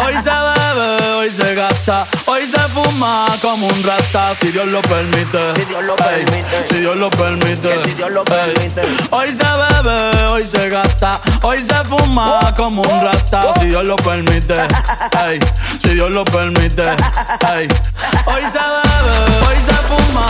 Hoy se bebe, hoy se gasta, hoy se fuma como un rata, si Dios lo permite. Si Dios lo Ey, permite. Si Dios lo permite. Si Dios lo permite. Hoy se bebe, hoy se gasta, hoy se fuma como un rata, si Dios lo permite. Ey, si Dios lo permite. Ey, hoy se bebe, hoy se fuma,